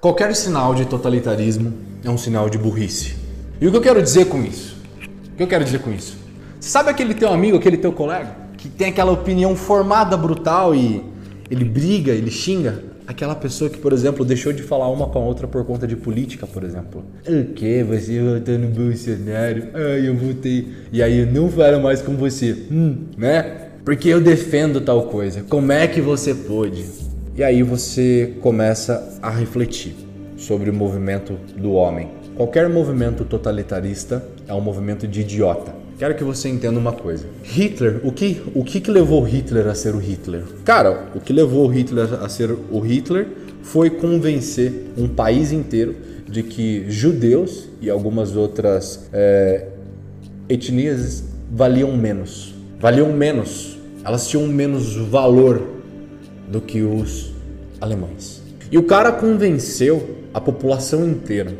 Qualquer sinal de totalitarismo é um sinal de burrice. E o que eu quero dizer com isso? O que eu quero dizer com isso? Você sabe aquele teu amigo, aquele teu colega, que tem aquela opinião formada brutal e ele briga, ele xinga? Aquela pessoa que, por exemplo, deixou de falar uma com a outra por conta de política, por exemplo. O que? Você votou no Bolsonaro? Ai, eu votei. E aí eu não falo mais com você. Hum, né? Porque eu defendo tal coisa. Como é que você pôde? E aí você começa a refletir sobre o movimento do homem. Qualquer movimento totalitarista é um movimento de idiota. Quero que você entenda uma coisa. Hitler, o que, o que, que levou Hitler a ser o Hitler? Cara, o que levou Hitler a ser o Hitler foi convencer um país inteiro de que judeus e algumas outras é, etnias valiam menos. Valiam menos. Elas tinham menos valor do que os alemães. E o cara convenceu a população inteira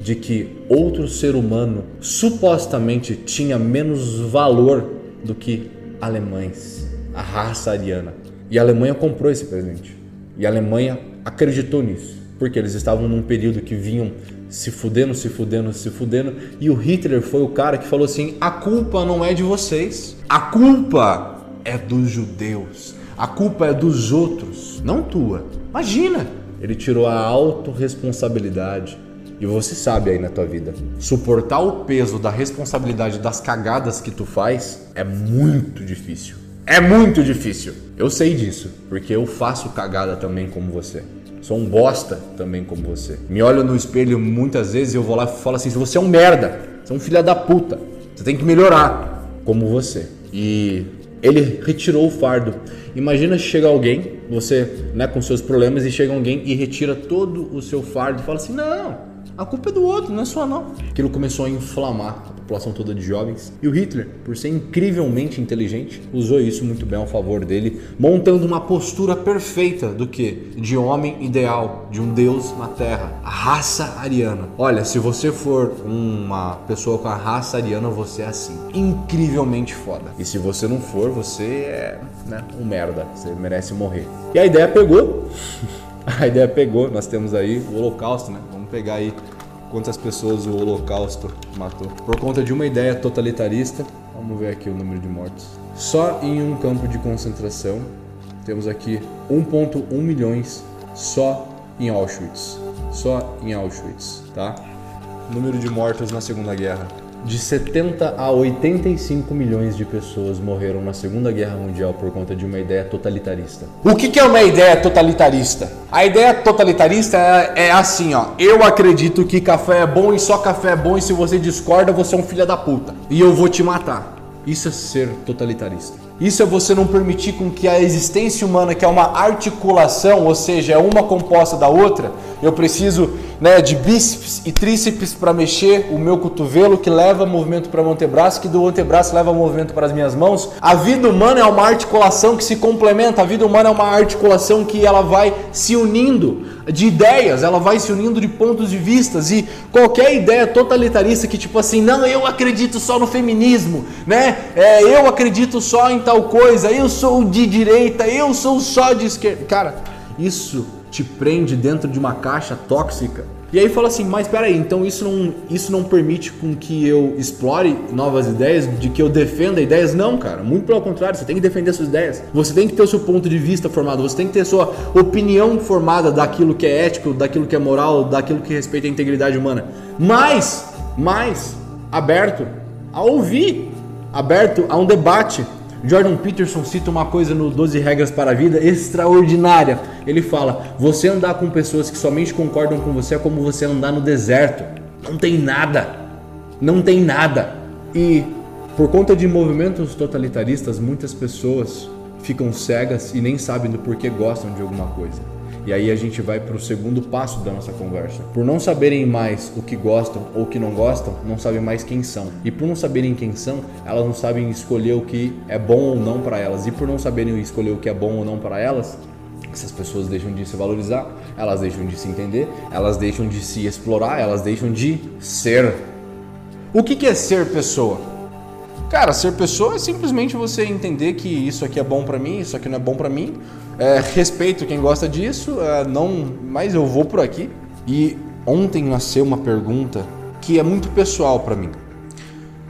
de que outro ser humano supostamente tinha menos valor do que alemães, a raça ariana. E a Alemanha comprou esse presente. E a Alemanha acreditou nisso, porque eles estavam num período que vinham se fudendo, se fudendo, se fudendo, e o Hitler foi o cara que falou assim: "A culpa não é de vocês. A culpa é dos judeus. A culpa é dos outros, não tua. Imagina, ele tirou a autorresponsabilidade e você sabe aí na tua vida, suportar o peso da responsabilidade das cagadas que tu faz é muito difícil. É muito difícil. Eu sei disso, porque eu faço cagada também como você. Sou um bosta também como você. Me olho no espelho muitas vezes e eu vou lá e falo assim: você é um merda, você é um filho da puta. Você tem que melhorar como você. E ele retirou o fardo. Imagina chega alguém, você, né, com seus problemas e chega alguém e retira todo o seu fardo e fala assim: "Não, a culpa é do outro, não é sua não. Aquilo começou a inflamar população toda de jovens. E o Hitler, por ser incrivelmente inteligente, usou isso muito bem ao favor dele, montando uma postura perfeita do que? De homem ideal, de um deus na Terra, a raça ariana. Olha, se você for uma pessoa com a raça ariana, você é assim, incrivelmente foda. E se você não for, você é né, um merda, você merece morrer. E a ideia pegou. a ideia pegou, nós temos aí o Holocausto, né? Vamos pegar aí quantas pessoas o Holocausto matou. Por conta de uma ideia totalitarista, vamos ver aqui o número de mortos. Só em um campo de concentração, temos aqui 1.1 milhões só em Auschwitz. Só em Auschwitz, tá? Número de mortos na Segunda Guerra de 70 a 85 milhões de pessoas morreram na Segunda Guerra Mundial por conta de uma ideia totalitarista. O que, é uma ideia totalitarista? A ideia totalitarista é, é, assim, ó. Eu acredito que café é bom e só café é bom e se você discorda, você é um filho da puta. E eu vou te matar. Isso é ser totalitarista. Isso é você não permitir com que a existência humana, que é uma articulação, ou seja, é uma composta da outra, eu preciso né, de bíceps e tríceps para mexer o meu cotovelo, que leva movimento para o antebraço, que do antebraço leva movimento para as minhas mãos. A vida humana é uma articulação que se complementa, a vida humana é uma articulação que ela vai se unindo de ideias, ela vai se unindo de pontos de vistas e qualquer ideia totalitarista que tipo assim, não, eu acredito só no feminismo, né? É, eu acredito só em tal coisa, eu sou de direita, eu sou só de esquerda. Cara, isso te prende dentro de uma caixa tóxica. E aí fala assim, mas peraí, então isso não, isso não permite com que eu explore novas ideias, de que eu defenda ideias? Não, cara, muito pelo contrário, você tem que defender suas ideias. Você tem que ter o seu ponto de vista formado, você tem que ter sua opinião formada daquilo que é ético, daquilo que é moral, daquilo que respeita a integridade humana. Mas, mais aberto a ouvir, aberto a um debate, Jordan Peterson cita uma coisa no 12 Regras para a Vida extraordinária. Ele fala: você andar com pessoas que somente concordam com você é como você andar no deserto. Não tem nada. Não tem nada. E por conta de movimentos totalitaristas, muitas pessoas ficam cegas e nem sabem do porquê gostam de alguma coisa. E aí a gente vai para o segundo passo da nossa conversa. Por não saberem mais o que gostam ou o que não gostam, não sabem mais quem são. E por não saberem quem são, elas não sabem escolher o que é bom ou não para elas. E por não saberem escolher o que é bom ou não para elas, essas pessoas deixam de se valorizar, elas deixam de se entender, elas deixam de se explorar, elas deixam de ser. O que é ser pessoa? Cara, ser pessoa é simplesmente você entender que isso aqui é bom para mim, isso aqui não é bom para mim, é, respeito quem gosta disso, é, não, mas eu vou por aqui. E ontem nasceu uma pergunta que é muito pessoal para mim.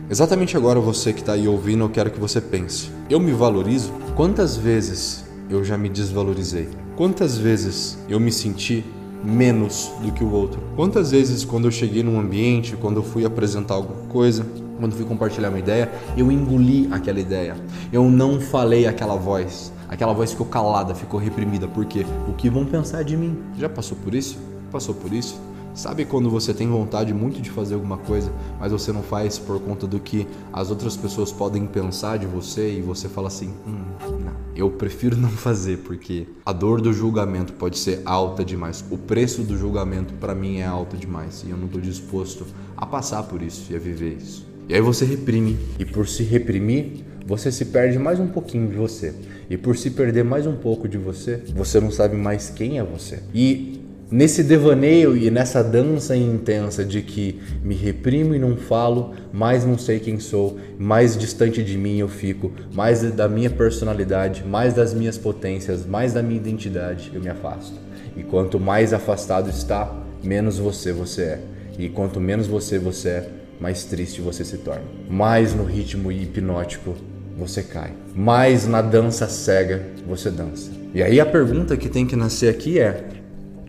Exatamente agora você que está aí ouvindo, eu quero que você pense. Eu me valorizo? Quantas vezes eu já me desvalorizei? Quantas vezes eu me senti menos do que o outro? Quantas vezes quando eu cheguei num ambiente, quando eu fui apresentar alguma coisa, quando fui compartilhar uma ideia, eu engoli aquela ideia. Eu não falei aquela voz. Aquela voz ficou calada, ficou reprimida. Por quê? O que vão pensar de mim? Já passou por isso? Passou por isso? Sabe quando você tem vontade muito de fazer alguma coisa, mas você não faz por conta do que as outras pessoas podem pensar de você e você fala assim: hum, não, eu prefiro não fazer porque a dor do julgamento pode ser alta demais, o preço do julgamento para mim é alto demais e eu não estou disposto a passar por isso e a viver isso. E aí você reprime, e por se reprimir, você se perde mais um pouquinho de você. E por se perder mais um pouco de você, você não sabe mais quem é você. E nesse devaneio e nessa dança intensa de que me reprimo e não falo, mais não sei quem sou, mais distante de mim eu fico, mais da minha personalidade, mais das minhas potências, mais da minha identidade eu me afasto. E quanto mais afastado está, menos você você é. E quanto menos você você é, mais triste você se torna. Mais no ritmo hipnótico você cai. Mais na dança cega você dança. E aí a pergunta que tem que nascer aqui é: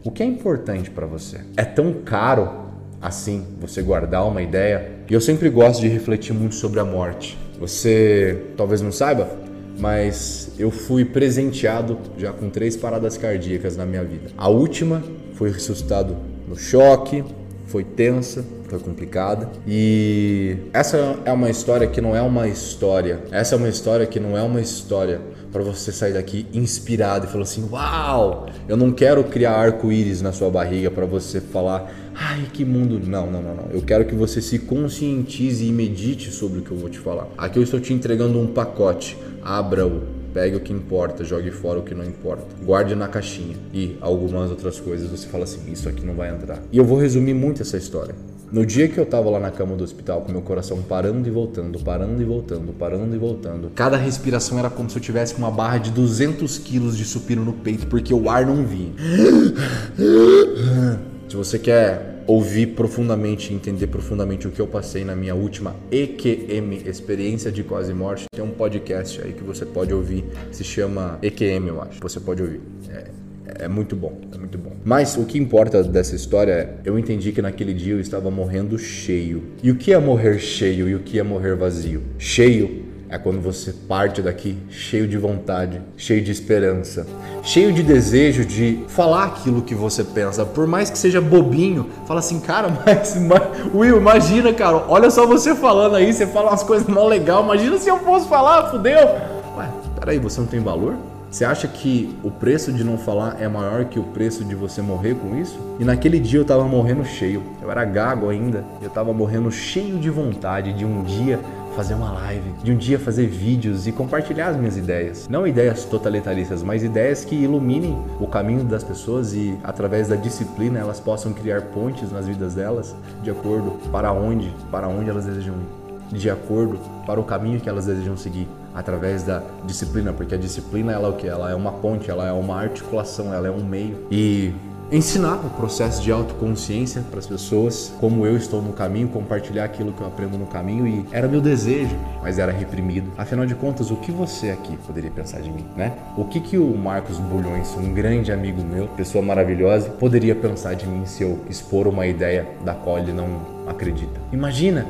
o que é importante para você? É tão caro assim você guardar uma ideia? E eu sempre gosto de refletir muito sobre a morte. Você talvez não saiba, mas eu fui presenteado já com três paradas cardíacas na minha vida. A última foi ressuscitado no choque, foi tensa, foi complicada. E essa é uma história que não é uma história. Essa é uma história que não é uma história para você sair daqui inspirado e falar assim: "Uau! Eu não quero criar arco-íris na sua barriga para você falar: "Ai, que mundo". Não, não, não, não. Eu quero que você se conscientize e medite sobre o que eu vou te falar. Aqui eu estou te entregando um pacote. Abra-o Pegue o que importa, jogue fora o que não importa. Guarde na caixinha. E algumas outras coisas você fala assim: isso aqui não vai entrar. E eu vou resumir muito essa história. No dia que eu tava lá na cama do hospital com meu coração parando e voltando, parando e voltando, parando e voltando, cada respiração era como se eu tivesse uma barra de 200 quilos de supino no peito porque o ar não vinha. Se você quer ouvir profundamente, entender profundamente o que eu passei na minha última EQM, experiência de quase morte, tem um podcast aí que você pode ouvir, se chama EQM, eu acho. Você pode ouvir. É, é muito bom, é muito bom. Mas o que importa dessa história é, eu entendi que naquele dia eu estava morrendo cheio. E o que é morrer cheio e o que é morrer vazio? Cheio é quando você parte daqui cheio de vontade, cheio de esperança, cheio de desejo de falar aquilo que você pensa, por mais que seja bobinho. Fala assim, cara, mas, mas Will, imagina, cara, olha só você falando aí, você fala umas coisas mó legal. Imagina se eu fosse falar, fudeu. Ué, peraí, você não tem valor? Você acha que o preço de não falar é maior que o preço de você morrer com isso? E naquele dia eu tava morrendo cheio. Eu era gago ainda. Eu tava morrendo cheio de vontade de um dia fazer uma live, de um dia fazer vídeos e compartilhar as minhas ideias. Não ideias totalitaristas, mas ideias que iluminem o caminho das pessoas e através da disciplina elas possam criar pontes nas vidas delas de acordo para onde, para onde elas desejam ir, de acordo para o caminho que elas desejam seguir através da disciplina, porque a disciplina ela é o que? Ela é uma ponte, ela é uma articulação, ela é um meio. E ensinar o processo de autoconsciência para as pessoas, como eu estou no caminho, compartilhar aquilo que eu aprendo no caminho e era meu desejo, mas era reprimido. Afinal de contas, o que você aqui poderia pensar de mim, né? O que que o Marcos Bulhões, um grande amigo meu, pessoa maravilhosa, poderia pensar de mim se eu expor uma ideia da qual ele não acredita? Imagina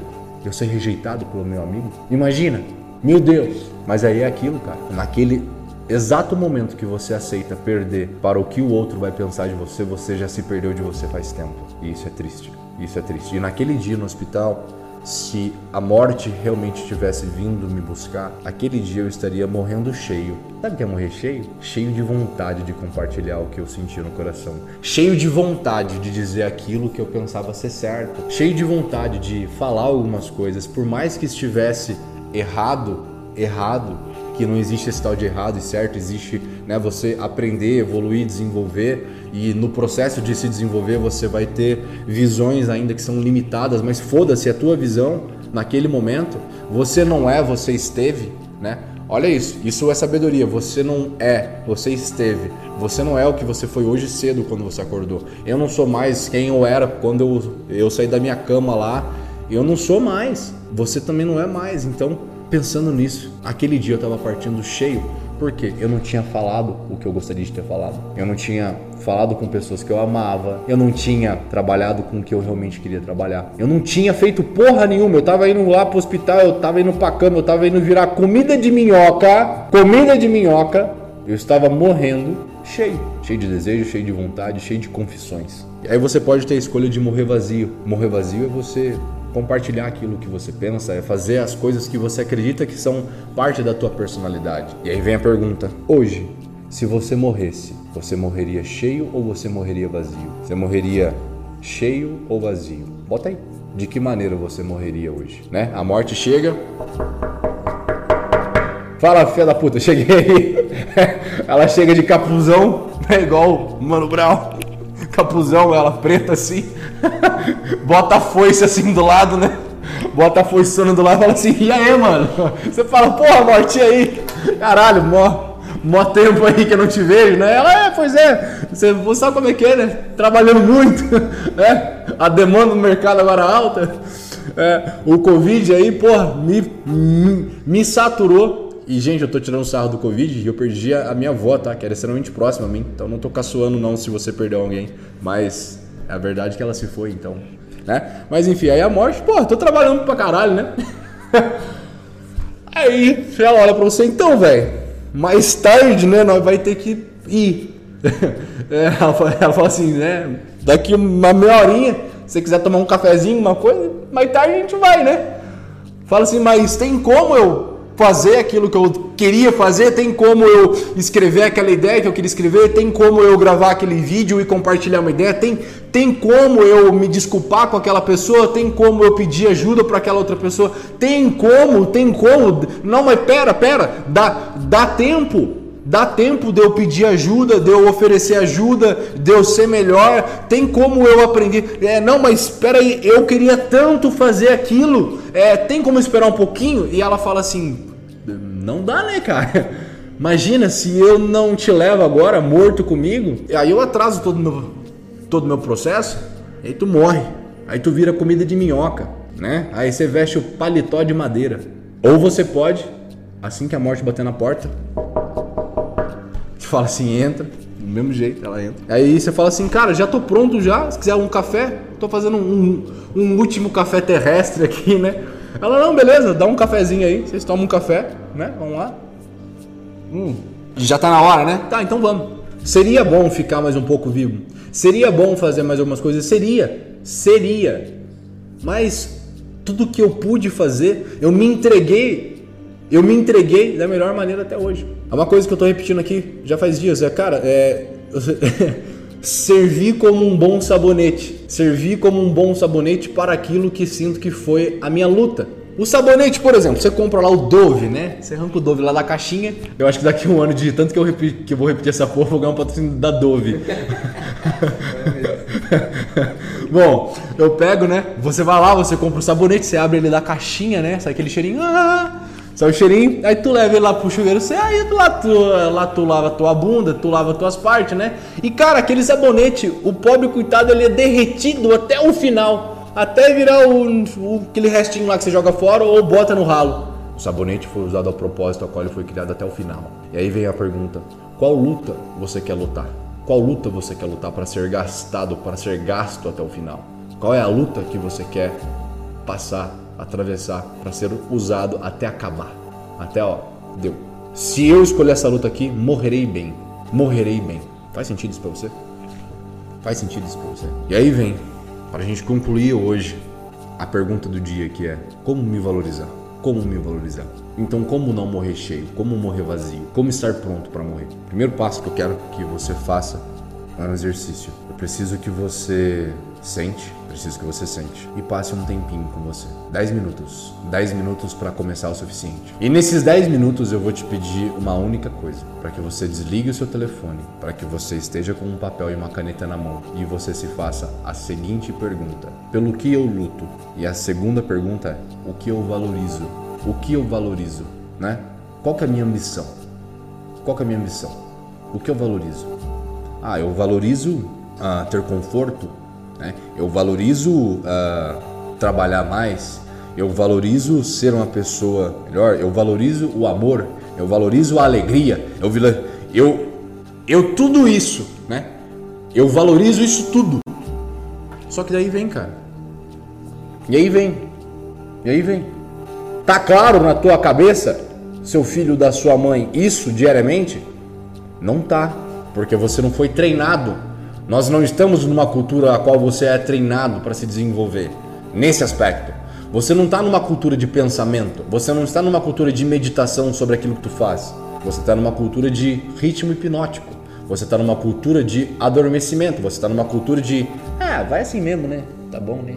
eu ser rejeitado pelo meu amigo? Imagina, meu Deus! Mas aí é aquilo, cara. Naquele exato momento que você aceita perder para o que o outro vai pensar de você, você já se perdeu de você faz tempo. E isso é triste. Isso é triste. E naquele dia no hospital, se a morte realmente tivesse vindo me buscar, aquele dia eu estaria morrendo cheio. Sabe o que é morrer cheio? Cheio de vontade de compartilhar o que eu sentia no coração. Cheio de vontade de dizer aquilo que eu pensava ser certo. Cheio de vontade de falar algumas coisas, por mais que estivesse errado, errado, que não existe esse tal de errado e certo, existe né, você aprender, evoluir, desenvolver e no processo de se desenvolver você vai ter visões ainda que são limitadas, mas foda-se a tua visão naquele momento, você não é, você esteve, né? Olha isso, isso é sabedoria. Você não é, você esteve. Você não é o que você foi hoje cedo quando você acordou. Eu não sou mais quem eu era quando eu, eu saí da minha cama lá. Eu não sou mais. Você também não é mais. Então, pensando nisso, aquele dia eu estava partindo cheio porque eu não tinha falado o que eu gostaria de ter falado. Eu não tinha falado com pessoas que eu amava. Eu não tinha trabalhado com o que eu realmente queria trabalhar. Eu não tinha feito porra nenhuma. Eu tava indo lá pro hospital, eu tava indo pra cama, eu tava indo virar comida de minhoca. Comida de minhoca. Eu estava morrendo, cheio. Cheio de desejo, cheio de vontade, cheio de confissões. E aí você pode ter a escolha de morrer vazio. Morrer vazio é você compartilhar aquilo que você pensa, é fazer as coisas que você acredita que são parte da tua personalidade. E aí vem a pergunta: hoje, se você morresse, você morreria cheio ou você morreria vazio? Você morreria cheio ou vazio? Bota aí. De que maneira você morreria hoje, né? A morte chega. Fala, filha da puta, cheguei. ela chega de capuzão, é igual Mano Brown. Capuzão, ela preta assim. Bota a foice assim do lado, né? Bota a foiçona do lado e fala assim, e aí, mano? Você fala, porra, morte aí. Caralho, mó, mó tempo aí que eu não te vejo, né? Ela, é, pois é, você, você sabe como é que é, né? Trabalhando muito, né? A demanda no mercado agora alta. É, o Covid aí, porra, me, me, me saturou. E, gente, eu tô tirando sarro do Covid e eu perdi a, minha avó, tá? Que era extremamente próxima a mim. Então não tô caçoando não se você perdeu alguém. Mas é a verdade que ela se foi, então. Né? Mas enfim, aí a morte, pô, tô trabalhando pra caralho, né? aí ela olha pra você, então, velho, mais tarde, né, nós vai ter que ir. É, ela, fala, ela fala assim, né? Daqui uma meia horinha, se você quiser tomar um cafezinho, uma coisa, mais tarde a gente vai, né? Fala assim, mas tem como eu fazer aquilo que eu queria fazer, tem como eu escrever aquela ideia que eu queria escrever, tem como eu gravar aquele vídeo e compartilhar uma ideia, tem, tem como eu me desculpar com aquela pessoa, tem como eu pedir ajuda para aquela outra pessoa, tem como, tem como. Não, mas pera, pera, dá, dá tempo. Dá tempo de eu pedir ajuda, de eu oferecer ajuda, de eu ser melhor. Tem como eu aprender. É, não, mas espera aí, eu queria tanto fazer aquilo. É, tem como esperar um pouquinho? E ela fala assim: não dá, né, cara? Imagina se eu não te levo agora morto comigo, aí eu atraso todo meu todo meu processo, aí tu morre. Aí tu vira comida de minhoca, né? Aí você veste o paletó de madeira. Ou você pode, assim que a morte bater na porta, te fala assim, entra, do mesmo jeito ela entra. Aí você fala assim, cara, já tô pronto já, se quiser um café, tô fazendo um, um último café terrestre aqui, né? Ela, não, beleza, dá um cafezinho aí, vocês tomam um café, né? Vamos lá. Hum, já tá na hora, né? Tá, então vamos. Seria bom ficar mais um pouco vivo. Seria bom fazer mais algumas coisas. Seria. Seria. Mas tudo que eu pude fazer, eu me entreguei. Eu me entreguei da melhor maneira até hoje. É uma coisa que eu tô repetindo aqui já faz dias. É, cara, é. servir como um bom sabonete. Servir como um bom sabonete para aquilo que sinto que foi a minha luta. O sabonete, por exemplo, você compra lá o Dove, né? Você arranca o Dove lá da caixinha. Eu acho que daqui um ano de tanto que eu, que eu vou repetir essa porra, vou ganhar um patrocínio da Dove. Bom, eu pego, né? Você vai lá, você compra o sabonete, você abre ele da caixinha, né? Sai aquele cheirinho. Ah, sai o cheirinho, aí tu leva ele lá pro chuveiro, você aí lá tu, lá tu lava tua bunda, tu lava tuas partes, né? E cara, aquele sabonete, o pobre coitado, ele é derretido até o final até virar o, o, aquele restinho lá que você joga fora ou bota no ralo. O sabonete foi usado ao propósito ao qual ele foi criado até o final. E aí vem a pergunta: qual luta você quer lutar? Qual luta você quer lutar para ser gastado, para ser gasto até o final? Qual é a luta que você quer passar, atravessar, para ser usado até acabar? Até ó, deu. Se eu escolher essa luta aqui, morrerei bem. Morrerei bem. Faz sentido isso para você? Faz sentido isso para você? E aí vem para a gente concluir hoje a pergunta do dia que é como me valorizar? Como me valorizar? Então, como não morrer cheio? Como morrer vazio? Como estar pronto para morrer? primeiro passo que eu quero que você faça é um exercício. Eu preciso que você sente, preciso que você sente e passe um tempinho com você. 10 minutos. 10 minutos para começar o suficiente. E nesses 10 minutos eu vou te pedir uma única coisa, para que você desligue o seu telefone, para que você esteja com um papel e uma caneta na mão e você se faça a seguinte pergunta: pelo que eu luto? E a segunda pergunta é: o que eu valorizo? O que eu valorizo, né? Qual que é a minha ambição? Qual que é a minha ambição? O que eu valorizo? Ah, eu valorizo ah, ter conforto, né? eu valorizo ah, trabalhar mais, eu valorizo ser uma pessoa melhor, eu valorizo o amor, eu valorizo a alegria, eu, eu, eu tudo isso, né? Eu valorizo isso tudo. Só que daí vem, cara. E aí vem. E aí vem. Tá claro na tua cabeça, seu filho da sua mãe, isso diariamente? Não tá, porque você não foi treinado. Nós não estamos numa cultura a qual você é treinado para se desenvolver nesse aspecto. Você não está numa cultura de pensamento, você não está numa cultura de meditação sobre aquilo que tu faz. Você está numa cultura de ritmo hipnótico. Você está numa cultura de adormecimento. Você está numa cultura de ah, vai assim mesmo, né? Tá bom, né?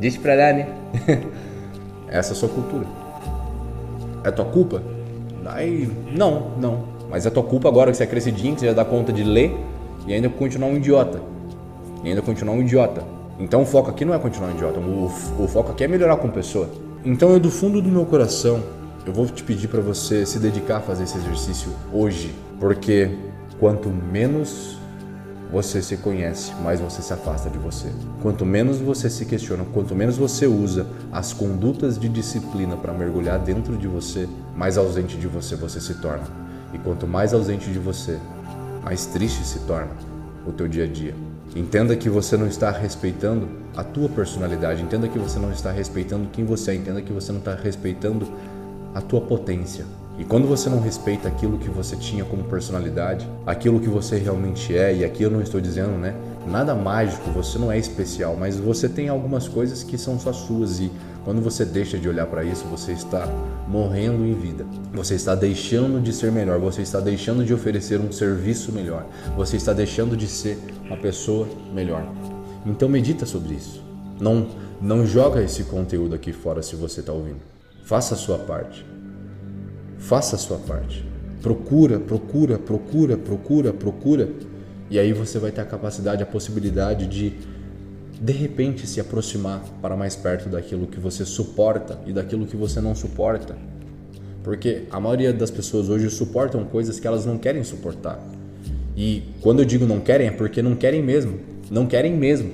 Deixa pra lá, né? Essa é a sua cultura. É tua culpa? Aí, não, não. Mas é tua culpa agora que você é crescidinho, que você já dá conta de ler e ainda continuar um idiota. E ainda continuar um idiota. Então o foco aqui não é continuar um idiota, o, o foco aqui é melhorar como pessoa. Então eu do fundo do meu coração, eu vou te pedir para você se dedicar a fazer esse exercício hoje, porque quanto menos você se conhece, mais você se afasta de você. Quanto menos você se questiona, quanto menos você usa as condutas de disciplina para mergulhar dentro de você, mais ausente de você você se torna. E quanto mais ausente de você, mais triste se torna o teu dia a dia. Entenda que você não está respeitando a tua personalidade, entenda que você não está respeitando quem você é, entenda que você não está respeitando a tua potência. E quando você não respeita aquilo que você tinha como personalidade, aquilo que você realmente é, e aqui eu não estou dizendo, né, nada mágico, você não é especial, mas você tem algumas coisas que são só suas e quando você deixa de olhar para isso, você está morrendo em vida. Você está deixando de ser melhor, você está deixando de oferecer um serviço melhor, você está deixando de ser uma pessoa melhor. Então medita sobre isso. Não não joga esse conteúdo aqui fora se você está ouvindo. Faça a sua parte. Faça a sua parte. Procura, procura, procura, procura, procura. E aí você vai ter a capacidade, a possibilidade de de repente se aproximar para mais perto daquilo que você suporta e daquilo que você não suporta. Porque a maioria das pessoas hoje suportam coisas que elas não querem suportar. E quando eu digo não querem é porque não querem mesmo. Não querem mesmo.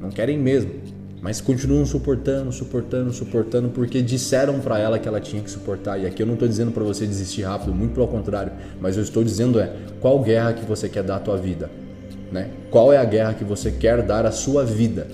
Não querem mesmo mas continuam suportando, suportando, suportando porque disseram para ela que ela tinha que suportar. E aqui eu não estou dizendo para você desistir rápido, muito pelo contrário, mas eu estou dizendo é qual guerra que você quer dar à tua vida, né? Qual é a guerra que você quer dar à sua vida?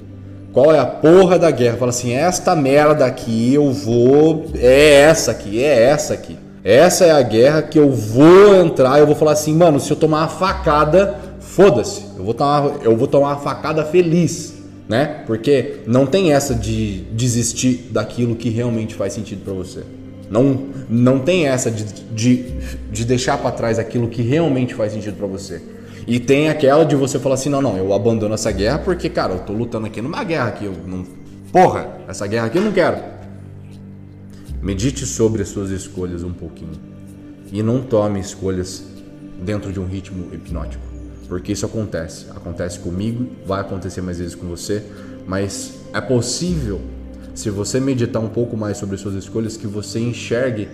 Qual é a porra da guerra? Fala assim, esta merda aqui eu vou, é essa aqui, é essa aqui. Essa é a guerra que eu vou entrar. Eu vou falar assim, mano, se eu tomar uma facada, foda-se. Eu vou tomar, eu vou tomar uma facada feliz né? Porque não tem essa de desistir daquilo que realmente faz sentido para você. Não, não tem essa de, de, de deixar para trás aquilo que realmente faz sentido para você. E tem aquela de você falar assim, não, não, eu abandono essa guerra porque, cara, eu tô lutando aqui numa guerra que eu não... Porra, essa guerra aqui eu não quero. Medite sobre as suas escolhas um pouquinho. E não tome escolhas dentro de um ritmo hipnótico porque isso acontece. Acontece comigo, vai acontecer mais vezes com você, mas é possível, se você meditar um pouco mais sobre suas escolhas, que você enxergue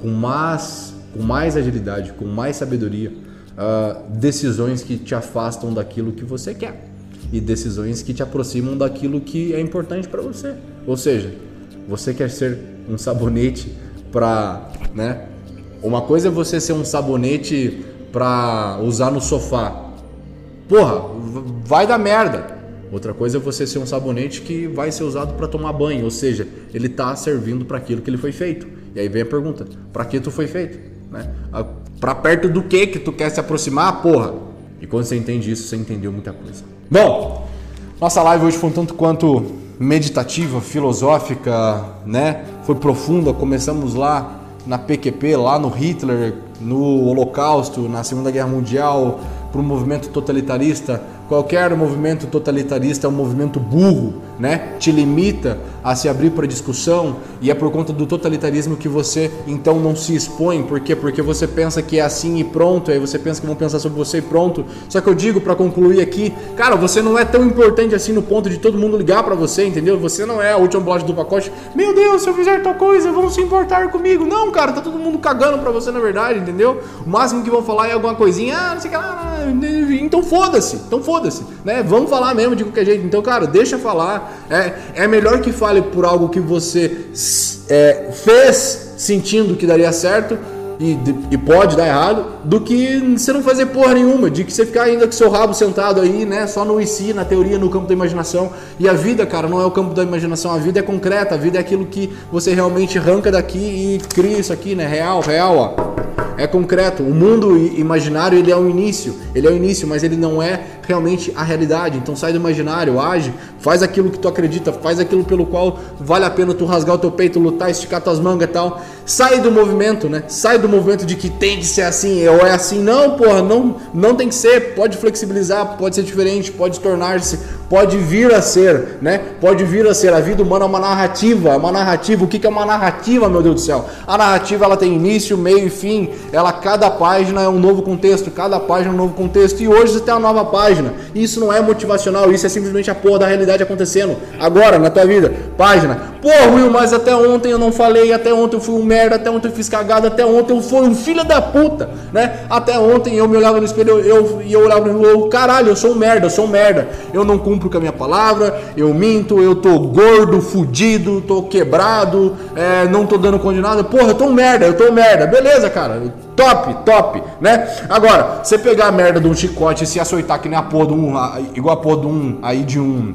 com mais, com mais agilidade, com mais sabedoria, uh, decisões que te afastam daquilo que você quer e decisões que te aproximam daquilo que é importante para você. Ou seja, você quer ser um sabonete para, né? Uma coisa é você ser um sabonete para usar no sofá, Porra, vai dar merda. Outra coisa é você ser um sabonete que vai ser usado para tomar banho, ou seja, ele está servindo para aquilo que ele foi feito. E aí vem a pergunta: para que tu foi feito? Né? Para perto do que que tu quer se aproximar, porra? E quando você entende isso, você entendeu muita coisa. Bom, nossa live hoje foi um tanto quanto meditativa, filosófica, né? Foi profunda. Começamos lá na PQP, lá no Hitler, no Holocausto, na Segunda Guerra Mundial, para o movimento totalitarista, Qualquer movimento totalitarista é um movimento burro, né? Te limita a se abrir para discussão e é por conta do totalitarismo que você então não se expõe. Por quê? Porque você pensa que é assim e pronto, aí você pensa que vão pensar sobre você e pronto. Só que eu digo para concluir aqui, cara, você não é tão importante assim no ponto de todo mundo ligar para você, entendeu? Você não é a última bolacha do pacote. Meu Deus, se eu fizer tal coisa, vão se importar comigo. Não, cara, tá todo mundo cagando para você na verdade, entendeu? O máximo que vão falar é alguma coisinha, ah, não sei o que lá. Então foda-se, então foda-se foda-se, né? Vamos falar mesmo de qualquer jeito. Então, cara, deixa falar. É, é melhor que fale por algo que você é, fez sentindo que daria certo e, e, pode dar errado, do que você não fazer porra nenhuma, de que você ficar ainda com seu rabo sentado aí, né? Só no IC, na teoria, no campo da imaginação. E a vida, cara, não é o campo da imaginação, a vida é concreta, a vida é aquilo que você realmente arranca daqui e cria isso aqui, né? Real, real, ó é concreto. O mundo imaginário ele é o início, ele é o início, mas ele não é realmente a realidade. Então sai do imaginário, age, faz aquilo que tu acredita, faz aquilo pelo qual vale a pena tu rasgar o teu peito, lutar, esticar tuas mangas e tal. Sai do movimento, né? Sai do movimento de que tem que ser assim, ou é assim. Não, porra, não, não tem que ser. Pode flexibilizar, pode ser diferente, pode tornar-se, pode vir a ser, né? Pode vir a ser. A vida humana é uma narrativa, é uma narrativa. O que é uma narrativa, meu Deus do céu? A narrativa ela tem início, meio e fim. Ela, cada página é um novo contexto, cada página é um novo contexto. E hoje você tem uma nova página. Isso não é motivacional, isso é simplesmente a porra da realidade acontecendo. Agora, na tua vida. Página. Pô, Will, mas até ontem eu não falei, até ontem eu fui um merda, até ontem eu fiz cagada, até ontem eu fui um filho da puta, né? Até ontem eu me olhava no espelho e eu, eu, olhava no eu, caralho, eu sou um merda, eu sou um merda. Eu não cumpro com a minha palavra, eu minto, eu tô gordo, fudido, tô quebrado, é, não tô dando condenado. Porra, eu tô um merda, eu tô um merda. Beleza, cara. Top, top, né? Agora, você pegar a merda de um chicote e se açoitar que nem a porra de um, igual a porra de um, aí de um,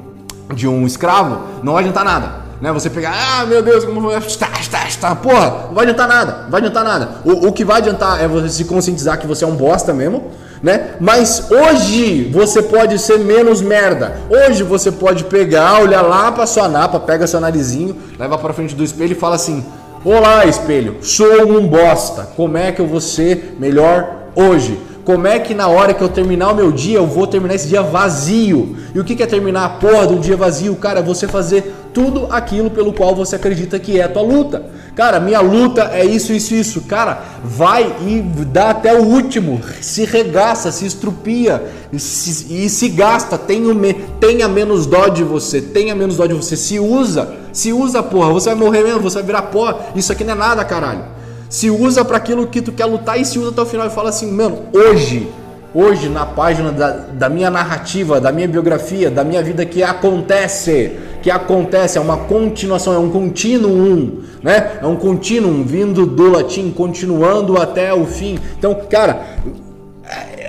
de um escravo, não vai adiantar nada né? Você pegar, ah, meu Deus, como está, está, está, porra, não vai adiantar nada, não vai adiantar nada. O, o que vai adiantar é você se conscientizar que você é um bosta mesmo, né? Mas hoje você pode ser menos merda. Hoje você pode pegar, olhar lá para sua napa, pega seu narizinho, leva para frente do espelho e fala assim: "Olá, espelho, sou um bosta. Como é que eu vou ser melhor hoje?" Como é que na hora que eu terminar o meu dia, eu vou terminar esse dia vazio? E o que é terminar a porra de um dia vazio? Cara, você fazer tudo aquilo pelo qual você acredita que é a tua luta. Cara, minha luta é isso, isso, isso. Cara, vai e dá até o último. Se regaça, se estrupia e se, e se gasta. Tenha, tenha menos dó de você, tenha menos dó de você. Se usa, se usa, porra. Você vai morrer mesmo, você vai virar pó. Isso aqui não é nada, caralho. Se usa para aquilo que tu quer lutar e se usa até o final e fala assim, mano, hoje, hoje na página da, da minha narrativa, da minha biografia, da minha vida que acontece, que acontece, é uma continuação, é um contínuo, né? É um contínuo vindo do latim, continuando até o fim. Então, cara,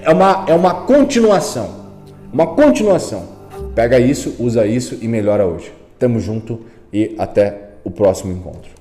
é uma, é uma continuação. Uma continuação. Pega isso, usa isso e melhora hoje. Tamo junto e até o próximo encontro.